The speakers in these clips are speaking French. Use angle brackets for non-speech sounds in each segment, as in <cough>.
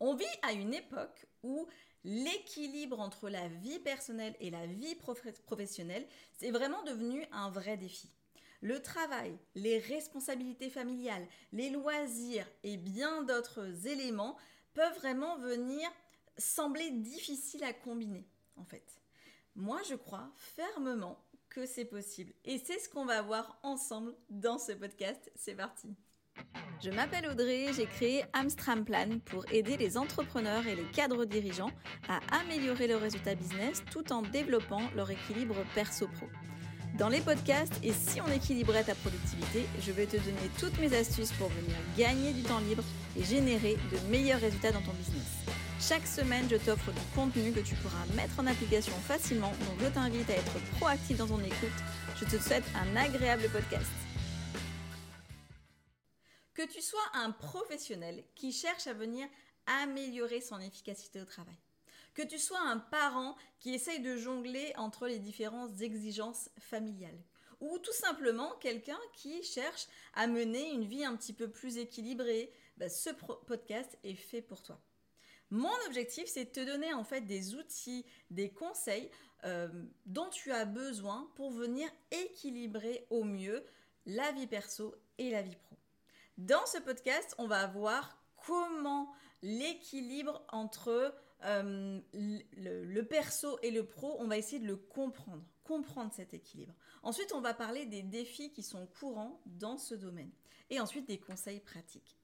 On vit à une époque où l'équilibre entre la vie personnelle et la vie professionnelle, c'est vraiment devenu un vrai défi. Le travail, les responsabilités familiales, les loisirs et bien d'autres éléments peuvent vraiment venir sembler difficiles à combiner, en fait. Moi, je crois fermement que c'est possible. Et c'est ce qu'on va voir ensemble dans ce podcast. C'est parti. Je m'appelle Audrey, j'ai créé Amstram Plan pour aider les entrepreneurs et les cadres dirigeants à améliorer leurs résultats business tout en développant leur équilibre perso-pro. Dans les podcasts et si on équilibrait ta productivité, je vais te donner toutes mes astuces pour venir gagner du temps libre et générer de meilleurs résultats dans ton business. Chaque semaine, je t'offre du contenu que tu pourras mettre en application facilement, donc je t'invite à être proactif dans ton écoute. Je te souhaite un agréable podcast. Que tu sois un professionnel qui cherche à venir améliorer son efficacité au travail, que tu sois un parent qui essaye de jongler entre les différentes exigences familiales, ou tout simplement quelqu'un qui cherche à mener une vie un petit peu plus équilibrée, bah, ce podcast est fait pour toi. Mon objectif, c'est de te donner en fait des outils, des conseils euh, dont tu as besoin pour venir équilibrer au mieux la vie perso et la vie pro. Dans ce podcast, on va voir comment l'équilibre entre euh, le, le, perso et le pro, on va essayer de le comprendre, comprendre cet équilibre. Ensuite, on va parler des défis qui sont courants dans ce domaine et ensuite des conseils pratiques.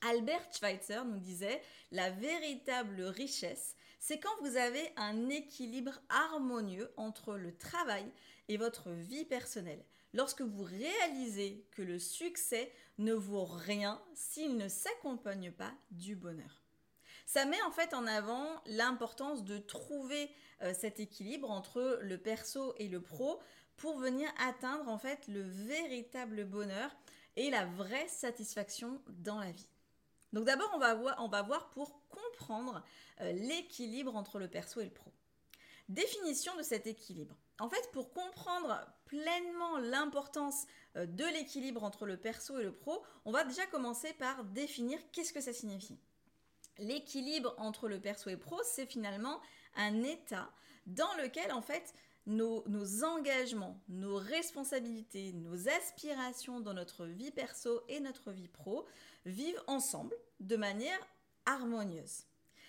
Albert Schweitzer nous disait la véritable richesse, c'est quand vous avez un équilibre harmonieux entre le travail et votre vie personnelle. Lorsque vous réalisez que le succès ne vaut rien s'il ne s'accompagne pas du bonheur. Ça met en fait en avant l'importance de trouver euh, cet équilibre entre le perso et le pro pour venir atteindre en fait le véritable bonheur et la vraie satisfaction dans la vie. Donc d'abord, on, va voir, pour comprendre euh, l'équilibre entre le perso et le pro. Définition de cet équilibre. En fait, pour comprendre pleinement l'importance de l'équilibre entre le perso et le pro, on va déjà commencer par définir qu'est-ce que ça signifie. L'équilibre entre le perso et le pro, c'est finalement un état dans lequel en fait nos, engagements, nos responsabilités, nos aspirations dans notre vie perso et notre vie pro vivent ensemble de manière harmonieuse.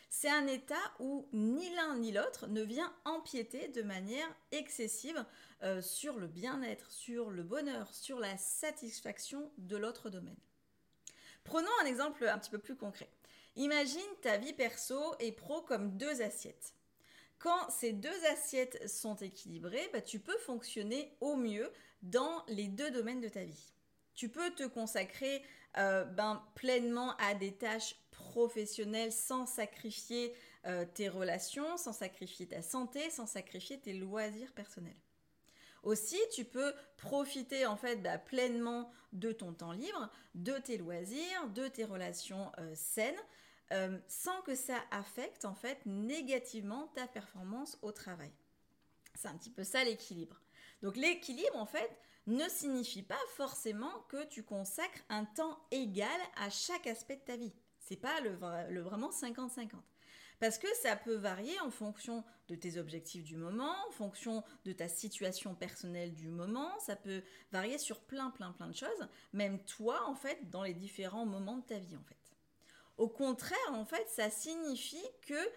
C'est un état où ni l'un ni l'autre ne vient empiéter de manière excessive euh, sur le bien-être, sur le bonheur, sur la satisfaction de l'autre domaine. Prenons un exemple un petit peu plus concret. Imagine ta vie perso et pro comme deux assiettes. Quand ces deux assiettes sont équilibrées, bah, tu peux fonctionner au mieux dans les deux domaines de ta vie. Tu peux te consacrer euh, ben, pleinement à des tâches professionnelles sans sacrifier euh, tes relations, sans sacrifier ta santé, sans sacrifier tes loisirs personnels. Aussi, tu peux profiter en fait bah, pleinement de ton temps libre, de tes loisirs, de tes relations euh, saines, euh, sans que ça affecte en fait négativement ta performance au travail. C'est un petit peu ça l'équilibre. Donc l'équilibre en fait ne signifie pas forcément que tu consacres un temps égal à chaque aspect de ta vie. C'est pas le, vraiment 50-50. Parce que ça peut varier en fonction de tes objectifs du moment, en fonction de ta situation personnelle du moment, ça peut varier sur plein plein plein de choses, même toi en fait dans les différents moments de ta vie en fait. Au contraire, en fait, ça signifie que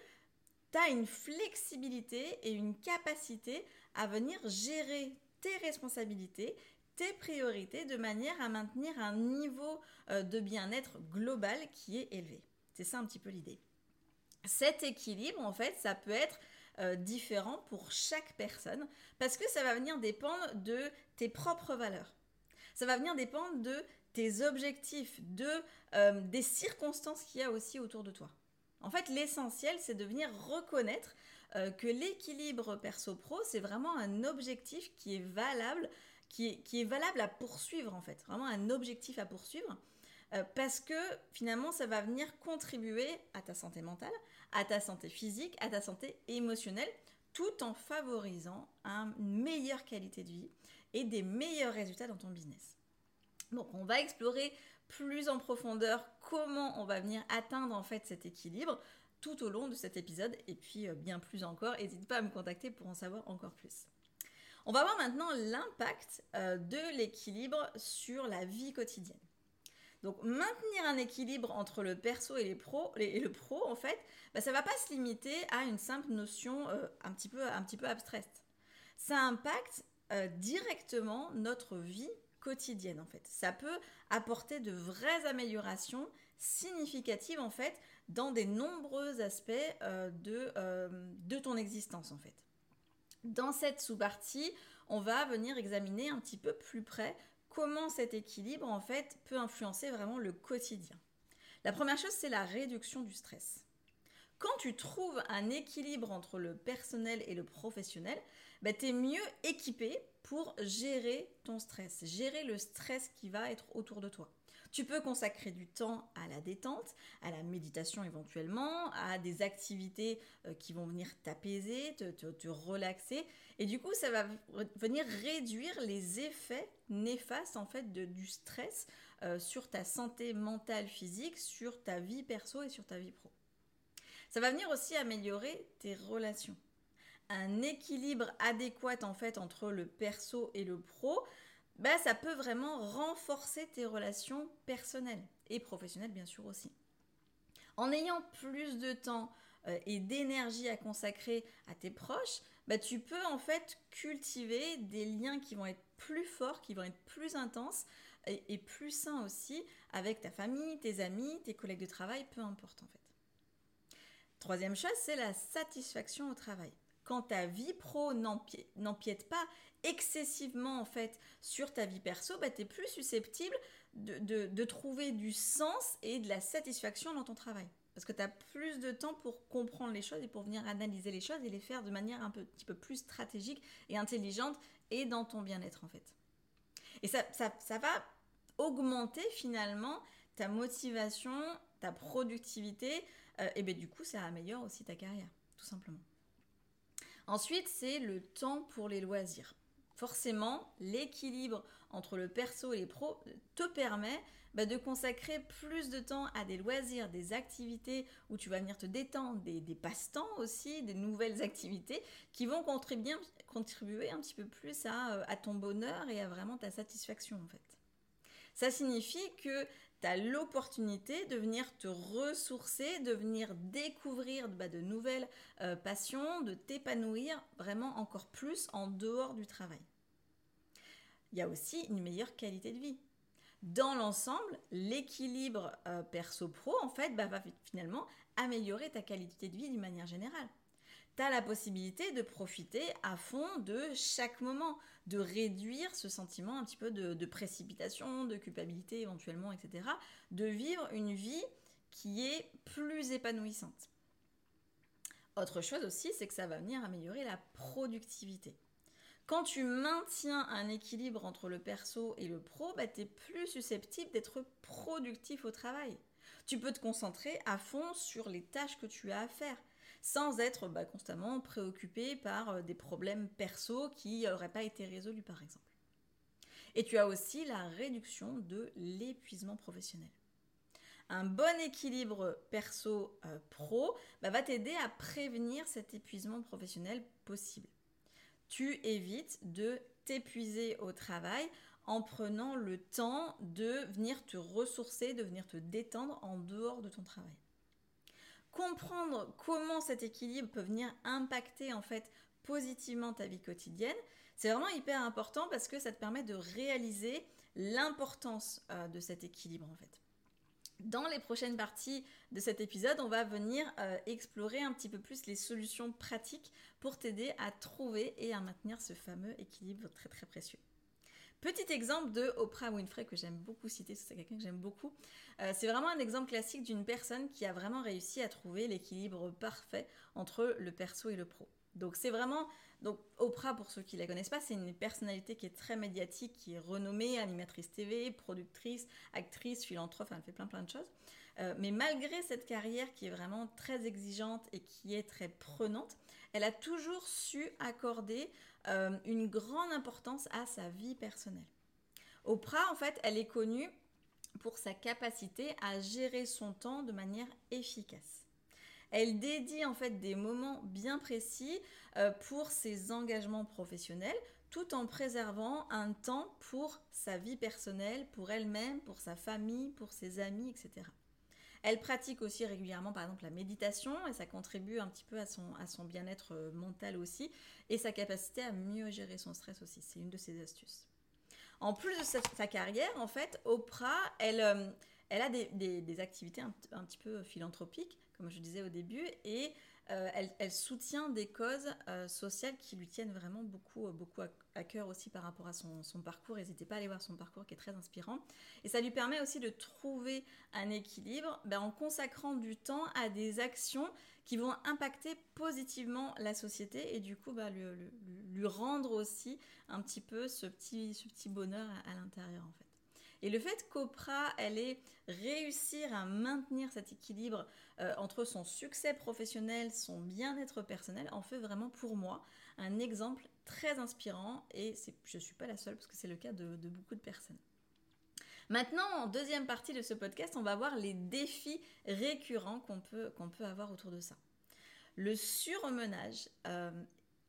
tu as une flexibilité et une capacité à venir gérer tes responsabilités, tes priorités de manière à maintenir un niveau euh, de bien-être global qui est élevé. C'est ça un petit peu l'idée. Cet équilibre, en fait, ça peut être euh, différent pour chaque personne parce que ça va venir dépendre de tes propres valeurs. Ça va venir dépendre de tes objectifs, de, euh, des circonstances qu'il y a aussi autour de toi. En fait, l'essentiel, c'est de venir reconnaître que l'équilibre perso-pro, c'est vraiment un objectif qui est valable, qui est, valable à poursuivre en fait, vraiment un objectif à poursuivre, euh, parce que finalement, ça va venir contribuer à ta santé mentale, à ta santé physique, à ta santé émotionnelle, tout en favorisant une meilleure qualité de vie et des meilleurs résultats dans ton business. Donc on va explorer plus en profondeur comment on va venir atteindre en fait cet équilibre tout au long de cet épisode et puis euh, bien plus encore. N'hésite pas à me contacter pour en savoir encore plus. On va voir maintenant l'impact euh, de l'équilibre sur la vie quotidienne. Donc maintenir un équilibre entre le perso et, le pro, en fait, bah, ça ne va pas se limiter à une simple notion euh, un, petit peu, abstraite. Ça impacte directement notre vie quotidienne en fait. Ça peut apporter de vraies améliorations significatives en fait dans des nombreux aspects euh, euh, de ton existence en fait. Dans cette sous-partie, on va venir examiner un petit peu plus près comment cet équilibre en fait peut influencer vraiment le quotidien. La première chose, c'est la réduction du stress. Quand tu trouves un équilibre entre le personnel et le professionnel, bah, tu es mieux équipé pour gérer ton stress, gérer le stress qui va être autour de toi. Tu peux consacrer du temps à la détente, à la méditation éventuellement, à des activités euh, qui vont venir t'apaiser, te, relaxer. Et du coup, ça va venir réduire les effets néfastes en fait du stress euh, sur ta santé mentale, physique, sur ta vie perso et sur ta vie pro. Ça va venir aussi améliorer tes relations un équilibre adéquat en fait entre le perso et le pro, bah, ça peut vraiment renforcer tes relations personnelles et professionnelles bien sûr aussi. En ayant plus de temps euh, et d'énergie à consacrer à tes proches, bah, tu peux en fait cultiver des liens qui vont être plus forts, qui vont être plus intenses et, et plus sains aussi avec ta famille, tes amis, tes collègues de travail, peu importe en fait. Troisième chose, c'est la satisfaction au travail quand ta vie pro n'empiète pas excessivement en fait sur ta vie perso, bah, tu es plus susceptible de, trouver du sens et de la satisfaction dans ton travail. Parce que tu as plus de temps pour comprendre les choses et pour venir analyser les choses et les faire de manière un petit peu plus stratégique et intelligente et dans ton bien-être en fait. Et ça, ça, va augmenter finalement ta motivation, ta productivité, euh, et bien du coup ça améliore aussi ta carrière, tout simplement. Ensuite, c'est le temps pour les loisirs. Forcément, l'équilibre entre le perso et les pros te permet bah, de consacrer plus de temps à des loisirs, des activités où tu vas venir te détendre, des, passe-temps aussi, des nouvelles <laughs> activités qui vont contribuer, un petit peu plus à, euh, à ton bonheur et à vraiment ta satisfaction en fait. Ça signifie que tu as l'opportunité de venir te ressourcer, de venir découvrir bah, de nouvelles euh, passions, de t'épanouir vraiment encore plus en dehors du travail. Il y a aussi une meilleure qualité de vie. Dans l'ensemble, l'équilibre euh, perso-pro, en fait, bah, va finalement améliorer ta qualité de vie d'une manière générale tu as la possibilité de profiter à fond de chaque moment, de réduire ce sentiment un petit peu de, précipitation, de culpabilité éventuellement, etc. De vivre une vie qui est plus épanouissante. Autre chose aussi, c'est que ça va venir améliorer la productivité. Quand tu maintiens un équilibre entre le perso et le pro, bah, tu es plus susceptible d'être productif au travail. Tu peux te concentrer à fond sur les tâches que tu as à faire sans être bah, constamment préoccupé par euh, des problèmes perso qui n'auraient pas été résolus par exemple. Et tu as aussi la réduction de l'épuisement professionnel. Un bon équilibre perso-pro euh, bah, va t'aider à prévenir cet épuisement professionnel possible. Tu évites de t'épuiser au travail en prenant le temps de venir te ressourcer, de venir te détendre en dehors de ton travail comprendre comment cet équilibre peut venir impacter en fait positivement ta vie quotidienne, c'est vraiment hyper important parce que ça te permet de réaliser l'importance euh, de cet équilibre en fait. Dans les prochaines parties de cet épisode, on va venir euh, explorer un petit peu plus les solutions pratiques pour t'aider à trouver et à maintenir ce fameux équilibre très très précieux. Petit exemple de Oprah Winfrey que j'aime beaucoup citer, c'est quelqu'un que j'aime beaucoup. Euh, c'est vraiment un exemple classique d'une personne qui a vraiment réussi à trouver l'équilibre parfait entre le perso et le pro. Donc c'est vraiment donc Oprah pour ceux qui la connaissent pas, c'est une personnalité qui est très médiatique, qui est renommée, animatrice TV, productrice, actrice, philanthrope, elle fait plein plein de choses. Euh, mais malgré cette carrière qui est vraiment très exigeante et qui est très prenante, elle a toujours su accorder euh, une grande importance à sa vie personnelle. Oprah, en fait, elle est connue pour sa capacité à gérer son temps de manière efficace. Elle dédie en fait des moments bien précis euh, pour ses engagements professionnels, tout en préservant un temps pour sa vie personnelle, pour elle-même, pour sa famille, pour ses amis, etc. Elle pratique aussi régulièrement, par exemple, la méditation et ça contribue un petit peu à son, bien-être euh, mental aussi et sa capacité à mieux gérer son stress aussi. C'est une de ses astuces. En plus de sa, carrière, en fait, Oprah, elle, euh, elle a des, activités un, petit peu philanthropiques, comme je disais au début, et euh, elle, soutient des causes euh, sociales qui lui tiennent vraiment beaucoup, euh, beaucoup à, cœur aussi par rapport à son, parcours. N'hésitez pas à aller voir son parcours qui est très inspirant. Et ça lui permet aussi de trouver un équilibre ben, en consacrant du temps à des actions qui vont impacter positivement la société et du coup ben, lui, rendre aussi un petit peu ce petit, ce petit bonheur à, à l'intérieur en fait. Et le fait qu'Oprah, elle ait réussir à maintenir cet équilibre euh, entre son succès professionnel, son bien-être personnel, en fait vraiment pour moi un exemple très inspirant et je ne suis pas la seule parce que c'est le cas de, beaucoup de personnes. Maintenant, en deuxième partie de ce podcast, on va voir les défis récurrents qu'on peut, peut avoir autour de ça. Le surmenage euh,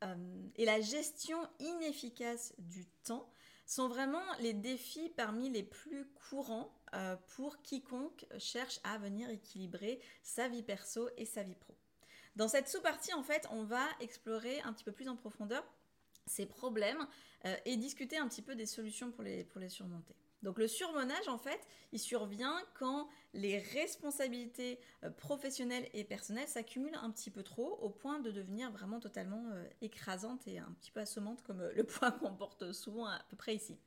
euh, et la gestion inefficace du temps sont vraiment les défis parmi les plus courants euh, pour quiconque cherche à venir équilibrer sa vie perso et sa vie pro. Dans cette sous-partie, en fait, on va explorer un petit peu plus en profondeur ces problèmes euh, et discuter un petit peu des solutions pour les, pour les surmonter. Donc le surmenage, en fait, il survient quand les responsabilités euh, professionnelles et personnelles s'accumulent un petit peu trop au point de devenir vraiment totalement euh, écrasantes et un petit peu assommantes comme euh, le <laughs> point qu'on porte souvent à peu près ici.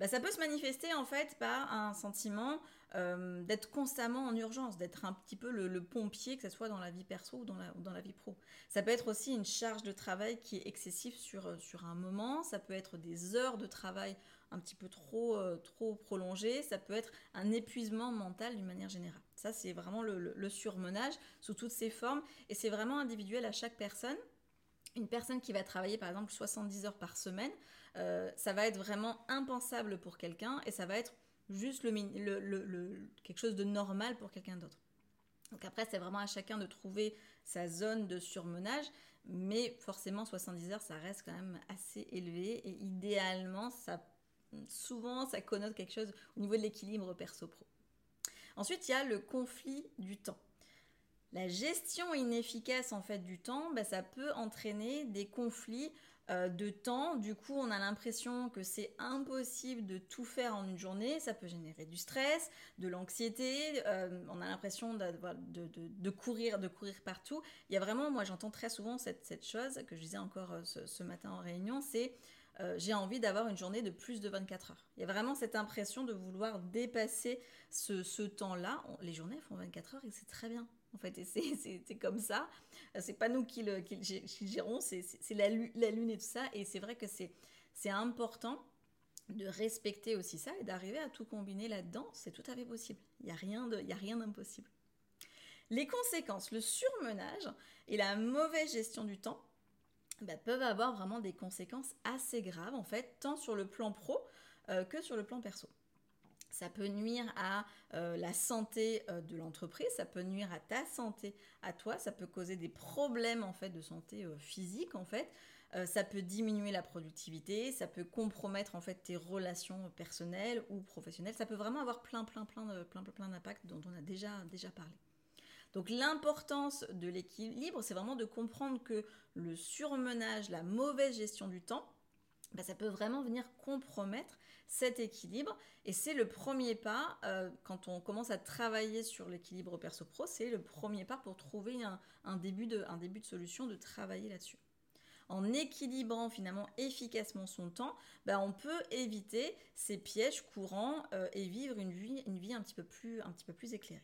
Bah, ça peut se manifester en fait par un sentiment d'être constamment en urgence, d'être un petit peu le, pompier, que ce soit dans la vie perso ou dans la, vie pro. Ça peut être aussi une charge de travail qui est excessive sur un moment, ça peut être des heures de travail un petit peu trop, euh, trop prolongé, ça peut être un épuisement mental d'une manière générale. Ça, c'est vraiment le, surmenage sous toutes ses formes et c'est vraiment individuel à chaque personne. Une personne qui va travailler par exemple 70 heures par semaine, euh, ça va être vraiment impensable pour quelqu'un et ça va être juste le, quelque chose de normal pour quelqu'un d'autre. Donc après, c'est vraiment à chacun de trouver sa zone de surmenage, mais forcément 70 heures, ça reste quand même assez élevé et idéalement, ça souvent ça connote quelque chose au niveau de l'équilibre perso-pro. Ensuite, il y a le conflit du temps. La gestion inefficace en fait du temps, bah, ça peut entraîner des conflits euh, de temps. Du coup, on a l'impression que c'est impossible de tout faire en une journée. Ça peut générer du stress, de l'anxiété. Euh, on a l'impression de, courir, de courir partout. Il y a vraiment, moi j'entends très souvent cette, chose que je disais encore euh, ce matin en réunion, c'est euh, j'ai envie d'avoir une journée de plus de 24 heures. Il y a vraiment cette impression de vouloir dépasser ce, temps-là. Les journées font 24 heures et c'est très bien. En fait, <laughs> c'est comme ça. Euh, c'est pas nous qui le, gérons, c'est la, la, lune et tout ça. Et c'est vrai que c'est important de respecter aussi ça et d'arriver à tout combiner là-dedans. C'est tout à fait possible. Il n'y a rien d'impossible. Les conséquences, le surmenage et la mauvaise gestion du temps bah, peuvent avoir vraiment des conséquences assez graves en fait, tant sur le plan pro euh, que sur le plan perso. Ça peut nuire à euh, la santé euh, de l'entreprise, ça peut nuire à ta santé, à toi, ça peut causer des problèmes en fait de santé physique en fait. ça peut diminuer la productivité, ça peut compromettre en fait tes relations personnelles ou professionnelles. Ça peut vraiment avoir plein plein plein de, plein plein, plein d'impacts dont on a déjà déjà parlé. Donc l'importance de l'équilibre, c'est vraiment de comprendre que le surmenage, la mauvaise gestion du temps, bah, ça peut vraiment venir compromettre cet équilibre. Et c'est le premier pas, euh, quand on commence à travailler sur l'équilibre perso-pro, c'est le premier pas pour trouver un, début de, solution, de travailler là-dessus. En équilibrant finalement efficacement son temps, bah, on peut éviter ces pièges courants euh, et vivre une vie, un petit peu plus éclairée.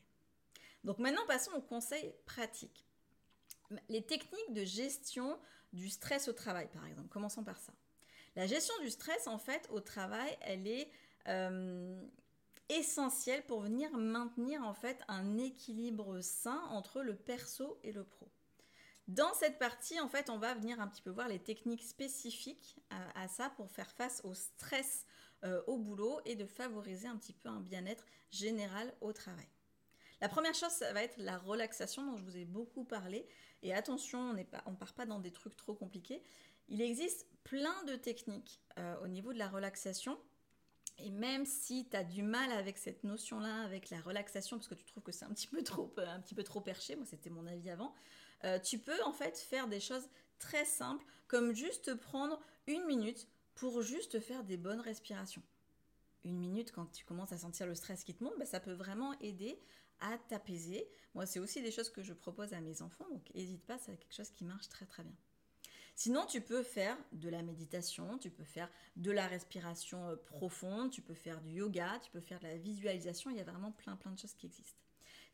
Donc maintenant, passons aux conseils pratiques. Les techniques de gestion du stress au travail, par exemple. Commençons par ça. La gestion du stress, en fait, au travail, elle est euh, essentielle pour venir maintenir, en fait, un équilibre sain entre le perso et le pro. Dans cette partie, en fait, on va venir un petit peu voir les techniques spécifiques à, ça pour faire face au stress euh, au boulot et de favoriser un petit peu un bien-être général au travail. La première chose, ça va être la relaxation dont je vous ai beaucoup parlé. Et attention, on ne part pas dans des trucs trop compliqués. Il existe plein de techniques euh, au niveau de la relaxation. Et même si tu as du mal avec cette notion-là, avec la relaxation, parce que tu trouves que c'est un petit peu trop, euh, un petit peu trop perché, moi c'était mon avis avant, euh, tu peux en fait faire des choses très simples, comme juste prendre une minute pour juste faire des bonnes respirations. Une minute quand tu commences à sentir le stress qui te monte, bah, ça peut vraiment aider à t'apaiser. Moi, c'est aussi des choses que je propose à mes enfants, donc n'hésite pas, c'est quelque chose qui marche très très bien. Sinon, tu peux faire de la méditation, tu peux faire de la respiration euh, profonde, tu peux faire du yoga, tu peux faire de la visualisation, il y a vraiment plein plein de choses qui existent.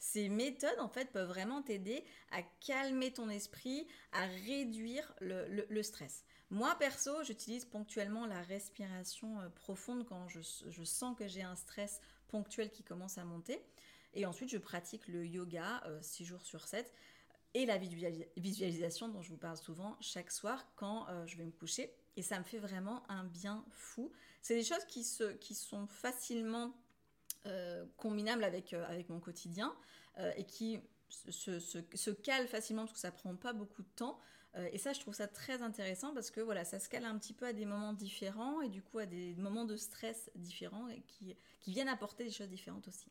Ces méthodes, en fait, peuvent vraiment t'aider à calmer ton esprit, à réduire le, stress. Moi, perso, j'utilise ponctuellement la respiration euh, profonde quand je, sens que j'ai un stress ponctuel qui commence à monter. Et ensuite, je pratique le yoga 6 euh, jours sur 7 et la visualisation dont je vous parle souvent chaque soir quand euh, je vais me coucher. Et ça me fait vraiment un bien fou. C'est des choses qui, sont facilement euh, combinables avec, avec mon quotidien et qui se, se, se, calent facilement parce que ça prend pas beaucoup de temps. et ça, je trouve ça très intéressant parce que voilà, ça se cale un petit peu à des moments différents et du coup à des moments de stress différents et qui, qui viennent apporter des choses différentes aussi.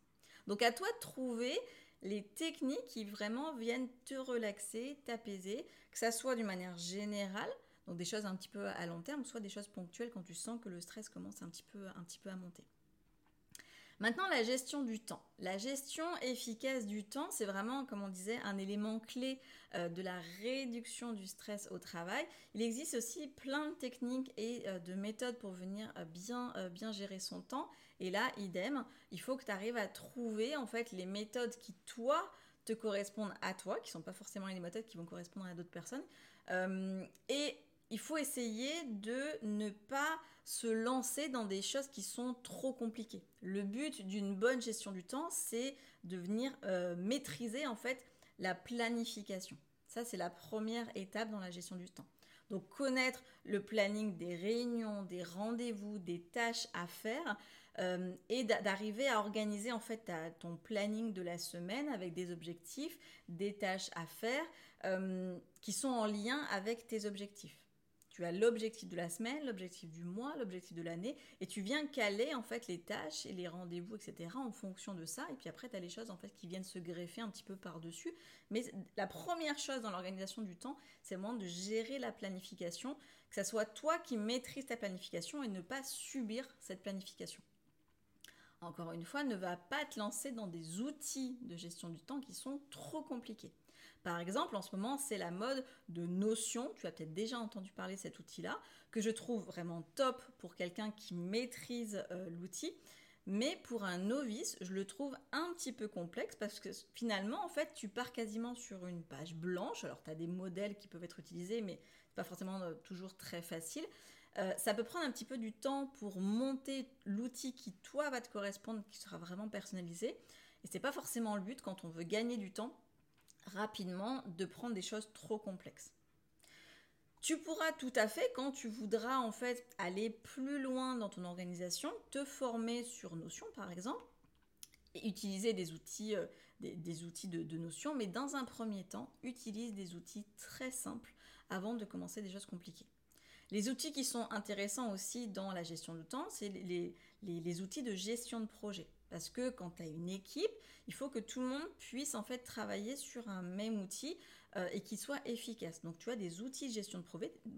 Donc à toi de trouver les techniques qui vraiment viennent te relaxer, t'apaiser, que ça soit d'une manière générale, donc des choses un petit peu à long terme, soit des choses ponctuelles quand tu sens que le stress commence un petit peu, un petit peu à monter. Maintenant, la gestion du temps. La gestion efficace du temps, c'est vraiment, comme on disait, un élément clé euh, de la réduction du stress au travail. Il existe aussi plein de techniques et euh, de méthodes pour venir euh, bien, bien gérer son temps. Et là, idem, il faut que tu arrives à trouver en fait les méthodes qui, toi, te correspondent à toi, qui ne sont pas forcément les méthodes qui vont correspondre à d'autres personnes. et il faut essayer de ne pas se lancer dans des choses qui sont trop compliquées. Le but d'une bonne gestion du temps, c'est de venir euh, maîtriser en fait la planification. Ça, c'est la première étape dans la gestion du temps. Donc connaître le planning des réunions, des rendez-vous, des tâches à faire euh, et d'arriver à organiser en fait ton planning de la semaine avec des objectifs, des tâches à faire euh, qui sont en lien avec tes objectifs. Tu as l'objectif de la semaine, l'objectif du mois, l'objectif de l'année, et tu viens caler en fait les tâches et les rendez-vous, etc. en fonction de ça. Et puis après, tu as les choses en fait qui viennent se greffer un petit peu par-dessus. Mais la première chose dans l'organisation du temps, c'est vraiment de gérer la planification, que ce soit toi qui maîtrises ta planification et ne pas subir cette planification. Encore une fois, ne va pas te lancer dans des outils de gestion du temps qui sont trop compliqués. Par exemple, en ce moment, c'est la mode de Notion. Tu as peut-être déjà entendu parler de cet outil-là, que je trouve vraiment top pour quelqu'un qui maîtrise euh, l'outil. Mais pour un novice, je le trouve un petit peu complexe parce que finalement, en fait, tu pars quasiment sur une page blanche. Alors, tu as des modèles qui peuvent être utilisés, mais c'est pas forcément euh, toujours très facile. Euh, ça peut prendre un petit peu du temps pour monter l'outil qui, toi, va te correspondre, qui sera vraiment personnalisé. Et c'est pas forcément le but quand on veut gagner du temps rapidement de prendre des choses trop complexes. Tu pourras tout à fait, quand tu voudras en fait aller plus loin dans ton organisation, te former sur Notion par exemple, et utiliser des outils, euh, de, Notion, mais dans un premier temps, utilise des outils très simples avant de commencer des choses compliquées. Les outils qui sont intéressants aussi dans la gestion du temps, c'est les, outils de gestion de projet. Parce que quand tu as une équipe, il faut que tout le monde puisse en fait travailler sur un même outil euh, et qu'il soit efficace. Donc tu as des outils de gestion de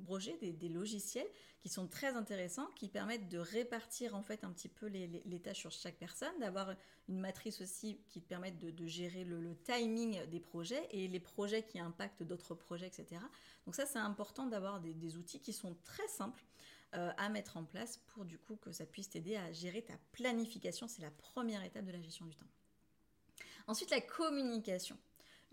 projet, des, logiciels qui sont très intéressants, qui permettent de répartir en fait un petit peu les, tâches sur chaque personne, d'avoir une matrice aussi qui te permette de, gérer le, timing des projets et les projets qui impactent d'autres projets, etc. Donc ça c'est important d'avoir des, outils qui sont très simples euh, à mettre en place pour du coup que ça puisse t'aider à gérer ta planification. C'est la première étape de la gestion du temps. Ensuite, la communication.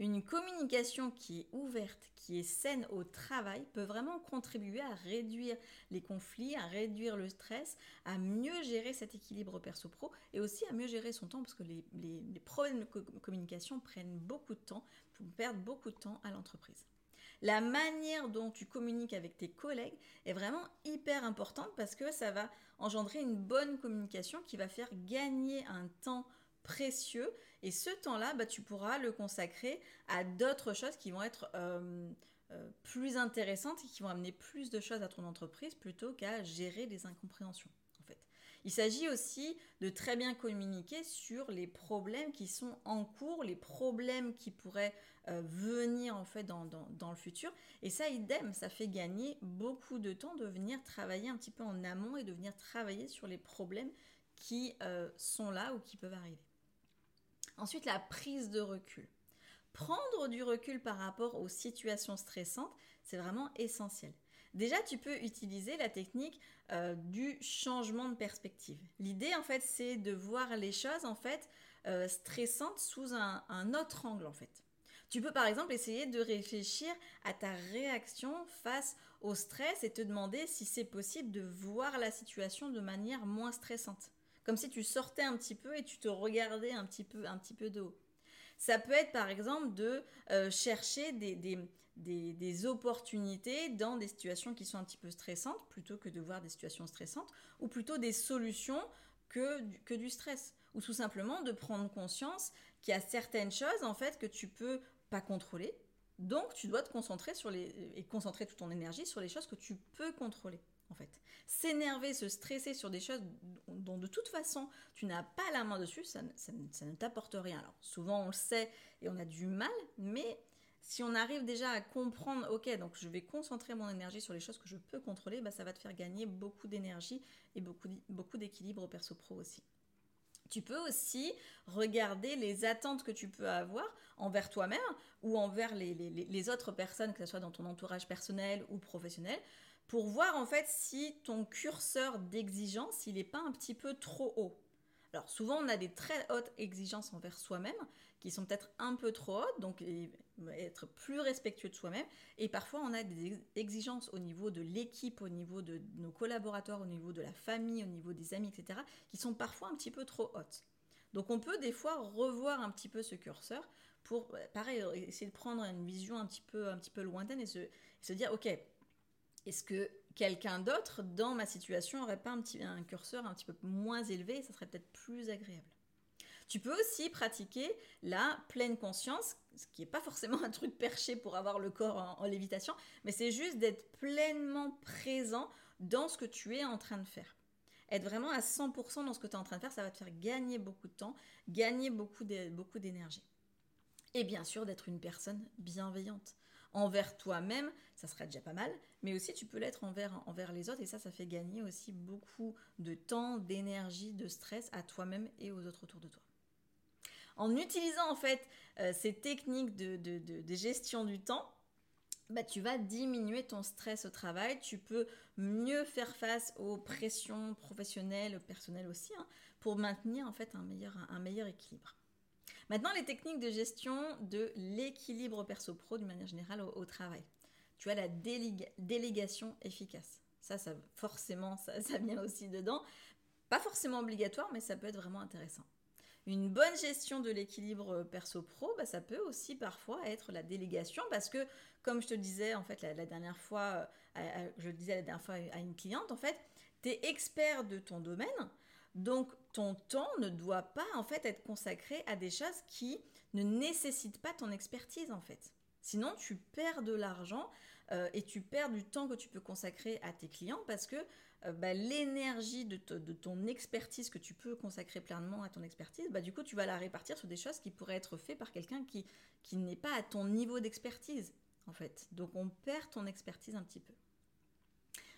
Une communication qui est ouverte, qui est saine au travail, peut vraiment contribuer à réduire les conflits, à réduire le stress, à mieux gérer cet équilibre perso-pro et aussi à mieux gérer son temps parce que les, problèmes de communication prennent beaucoup de temps, perdent beaucoup de temps à l'entreprise. La manière dont tu communiques avec tes collègues est vraiment hyper importante parce que ça va engendrer une bonne communication qui va faire gagner un temps précieux et ce temps-là, bah, tu pourras le consacrer à d'autres choses qui vont être euh, euh, plus intéressantes et qui vont amener plus de choses à ton entreprise plutôt qu'à gérer des incompréhensions. Il s'agit aussi de très bien communiquer sur les problèmes qui sont en cours, les problèmes qui pourraient euh, venir en fait dans, dans, le futur. Et ça, idem, ça fait gagner beaucoup de temps de venir travailler un petit peu en amont et de venir travailler sur les problèmes qui sont là ou qui peuvent arriver. Ensuite, la prise de recul. Prendre du recul par rapport aux situations stressantes, c'est vraiment essentiel. Déjà, tu peux utiliser la technique euh, du changement de perspective. L'idée, en fait, c'est de voir les choses, en fait, euh, stressantes sous un, autre angle, en fait. Tu peux, par exemple, essayer de réfléchir à ta réaction face au stress et te demander si c'est possible de voir la situation de manière moins stressante comme si tu sortais un petit peu et tu te regardais un petit peu, un petit peu de haut. Ça peut être par exemple de euh, chercher des, opportunités dans des situations qui sont un petit peu stressantes plutôt que de voir des situations stressantes ou plutôt des solutions que, que du stress ou tout simplement de prendre conscience qu'il y a certaines choses en fait que tu peux pas contrôler donc tu dois te concentrer sur les et concentrer toute ton énergie sur les choses que tu peux contrôler en fait. S'énerver, se stresser sur des choses dont de toute façon tu n'as pas la main dessus, ça, ne t'apporte rien. Alors souvent on le sait et on a du mal, mais si on arrive déjà à comprendre, ok, donc je vais concentrer mon énergie sur les choses que je peux contrôler, bah, ça va te faire gagner beaucoup d'énergie et beaucoup, beaucoup d'équilibre au perso pro aussi. Tu peux aussi regarder les attentes que tu peux avoir envers toi-même ou envers les, les, autres personnes, que ce soit dans ton entourage personnel ou professionnel, pour voir en fait si ton curseur d'exigence, il n'est pas un petit peu trop haut. Alors souvent on a des très hautes exigences envers soi-même qui sont peut-être un peu trop hautes, donc être plus respectueux de soi-même. Et parfois on a des exigences au niveau de l'équipe, au niveau de nos collaborateurs, au niveau de la famille, au niveau des amis, etc., qui sont parfois un petit peu trop hautes. Donc on peut des fois revoir un petit peu ce curseur pour, pareil, essayer de prendre une vision un petit peu, un petit peu lointaine et se, se dire, ok, est-ce que quelqu'un d'autre dans ma situation aurait pas un, petit, un curseur un petit peu moins élevé ça serait peut-être plus agréable tu peux aussi pratiquer la pleine conscience, ce qui n'est pas forcément <laughs> un truc perché pour avoir le corps en, lévitation, mais c'est juste d'être pleinement présent dans ce que tu es en train de faire. Être vraiment à 100% dans ce que tu es en train de faire, ça va te faire gagner beaucoup de temps, gagner beaucoup d'énergie. Et bien sûr, d'être une personne bienveillante envers toi-même, ça serait déjà pas mal, mais aussi tu peux l'être envers, les autres et ça, ça fait gagner aussi beaucoup de temps, d'énergie, de stress à toi-même et aux autres autour de toi. En utilisant en fait euh, ces techniques de, gestion du temps, bah, tu vas diminuer ton stress au travail, tu peux mieux faire face aux pressions professionnelles, personnelles aussi, hein, pour maintenir en fait un meilleur équilibre. Maintenant, les techniques de gestion de l'équilibre perso-pro d'une manière générale au, travail. Tu as la délégation efficace. Ça, ça forcément, ça, vient aussi dedans. Pas forcément obligatoire, mais ça peut être vraiment intéressant. Une bonne gestion de l'équilibre perso-pro, bah, ça peut aussi parfois être la délégation parce que, comme je te disais en fait la, dernière fois, euh, je le disais la dernière fois à une cliente, en fait, tu es expert de ton domaine, donc ton temps ne doit pas en fait être consacré à des choses qui ne nécessitent pas ton expertise en fait. Sinon tu perds de l'argent euh, et tu perds du temps que tu peux consacrer à tes clients parce que euh, bah, l'énergie de, ton expertise que tu peux consacrer pleinement à ton expertise, bah, du coup tu vas la répartir sur des choses qui pourraient être faites par quelqu'un qui, qui n'est pas à ton niveau d'expertise en fait. Donc on perd ton expertise un petit peu.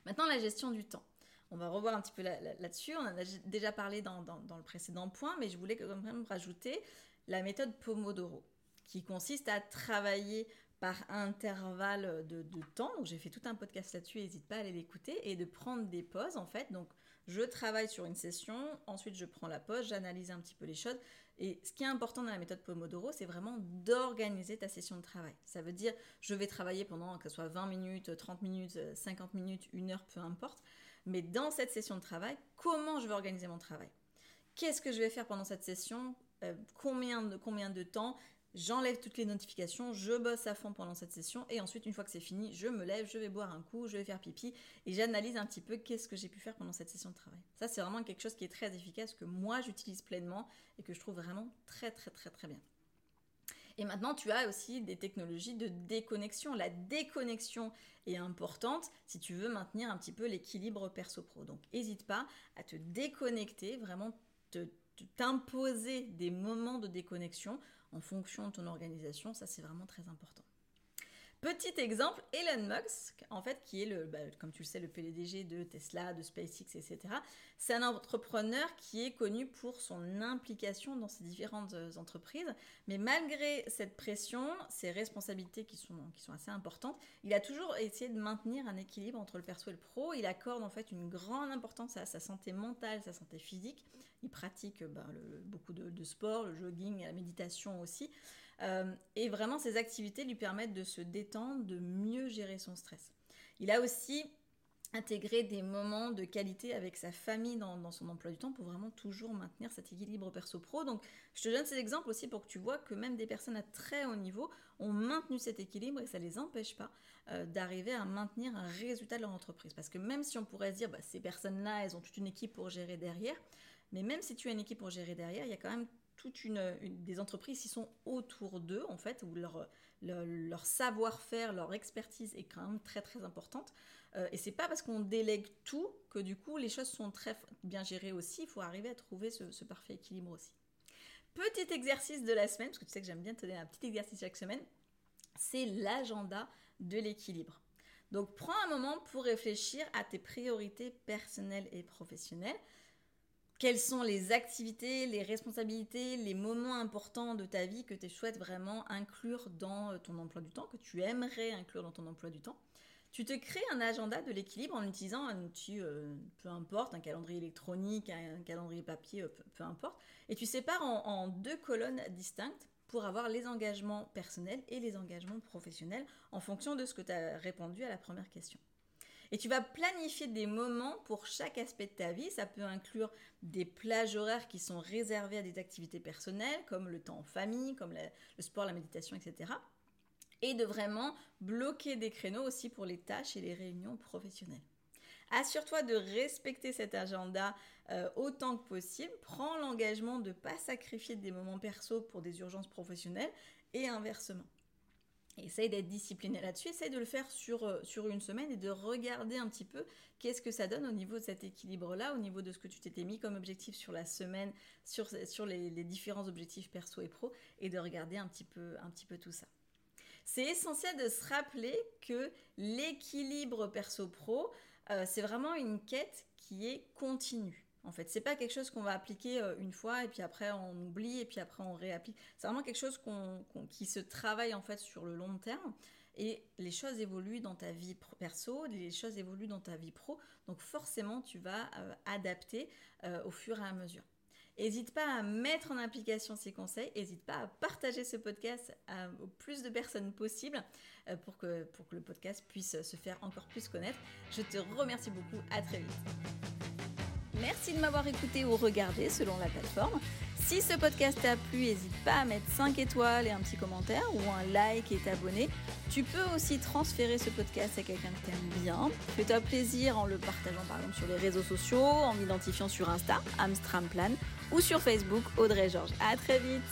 Maintenant la gestion du temps. On va revoir un petit peu là-dessus. on en a déjà parlé dans, le précédent point, mais je voulais quand même rajouter la méthode Pomodoro, qui consiste à travailler par intervalle de, temps. Donc j'ai fait tout un podcast là-dessus, n'hésite pas à aller l'écouter, et de prendre des pauses en fait. Donc je travaille sur une session, ensuite je prends la pause, j'analyse un petit peu les choses. Et ce qui est important dans la méthode Pomodoro, c'est vraiment d'organiser ta session de travail. Ça veut dire, je vais travailler pendant que ce soit 20 minutes, 30 minutes, 50 minutes, une heure, peu importe. Mais dans cette session de travail, comment je vais organiser mon travail? Qu'est-ce que je vais faire pendant cette session? Euh, combien, de, combien de temps? J'enlève toutes les notifications, je bosse à fond pendant cette session et ensuite une fois que c'est fini, je me lève, je vais boire un coup, je vais faire pipi et j'analyse un petit peu qu'est-ce que j'ai pu faire pendant cette session de travail. Ça c'est vraiment quelque chose qui est très efficace que moi j'utilise pleinement et que je trouve vraiment très très très très bien. Et maintenant, tu as aussi des technologies de déconnexion. La déconnexion est importante si tu veux maintenir un petit peu l'équilibre perso-pro. Donc, n'hésite pas à te déconnecter, vraiment t'imposer des moments de déconnexion en fonction de ton organisation. Ça, c'est vraiment très important. Petit exemple, Elon Musk, en fait, qui est le, bah, comme tu le sais, le PDG de Tesla, de SpaceX, etc. C'est un entrepreneur qui est connu pour son implication dans ces différentes euh, entreprises. Mais malgré cette pression, ses responsabilités qui sont, qui sont assez importantes, il a toujours essayé de maintenir un équilibre entre le perso et le pro. Il accorde en fait une grande importance à sa santé mentale, sa santé physique. Il pratique bah, beaucoup de, de sport, le jogging, la méditation aussi. Euh, et vraiment, ces activités lui permettent de se détendre, de mieux gérer son stress. Il a aussi intégré des moments de qualité avec sa famille dans, son emploi du temps pour vraiment toujours maintenir cet équilibre perso-pro. Donc, je te donne ces exemples aussi pour que tu vois que même des personnes à très haut niveau ont maintenu cet équilibre et ça ne les empêche pas euh, d'arriver à maintenir un résultat de leur entreprise. Parce que même si on pourrait se dire, bah, ces personnes-là, elles ont toute une équipe pour gérer derrière, mais même si tu as une équipe pour gérer derrière, il y a quand même une, des entreprises qui sont autour d'eux, en fait, où leur, leur, savoir-faire, leur expertise est quand même très très importante. Euh, et c'est pas parce qu'on délègue tout que du coup les choses sont très bien gérées aussi. Il faut arriver à trouver ce, ce parfait équilibre aussi. Petit exercice de la semaine, parce que tu sais que j'aime bien te donner un petit exercice chaque semaine, c'est l'agenda de l'équilibre. Donc prends un moment pour réfléchir à tes priorités personnelles et professionnelles quelles sont les activités, les responsabilités, les moments importants de ta vie que tu souhaites vraiment inclure dans euh, ton emploi du temps, que tu aimerais inclure dans ton emploi du temps. Tu te crées un agenda de l'équilibre en utilisant un outil, euh, peu importe, un calendrier électronique, un, calendrier papier, peu, importe, et tu sépares en deux colonnes distinctes pour avoir les engagements personnels et les engagements professionnels en fonction de ce que tu as répondu à la première question. Et tu vas planifier des moments pour chaque aspect de ta vie. Ça peut inclure des plages horaires qui sont réservées à des activités personnelles, comme le temps en famille, comme le sport, la méditation, etc. Et de vraiment bloquer des créneaux aussi pour les tâches et les réunions professionnelles. Assure-toi de respecter cet agenda euh, autant que possible. Prends l'engagement de ne pas sacrifier des moments perso pour des urgences professionnelles et inversement. Essaye d'être discipliné là-dessus, essaye de le faire sur, euh, sur une semaine et de regarder un petit peu qu'est-ce que ça donne au niveau de cet équilibre-là, au niveau de ce que tu t'étais mis comme objectif sur la semaine, sur, les, différents objectifs perso et pro, et de regarder un petit peu, un petit tout ça. C'est essentiel de se rappeler que l'équilibre perso-pro, euh, c'est vraiment une quête qui est continue. En fait, c'est pas quelque chose qu'on va appliquer euh, une fois et puis après on oublie et puis après on réapplique. C'est vraiment quelque chose qui se travaille en fait sur le long terme. Et les choses évoluent dans ta vie perso, les choses évoluent dans ta vie pro. Donc forcément, tu vas euh, adapter euh, au fur et à mesure. N'hésite pas à mettre en application ces conseils, n'hésite pas à partager ce podcast au plus de personnes possible pour, que, pour que le podcast puisse se faire encore plus connaître. Je te remercie beaucoup, à très vite. Merci de m'avoir écouté ou regardé selon la plateforme. Si ce podcast t'a plu, n'hésite pas à mettre 5 étoiles et un petit commentaire ou un like et t'abonner. Tu peux aussi transférer ce podcast à quelqu'un que t'aimes bien. Fais-toi plaisir en le partageant par exemple sur les réseaux sociaux, en m'identifiant sur Insta, Amstramplan, ou sur Facebook, Audrey Georges. À très vite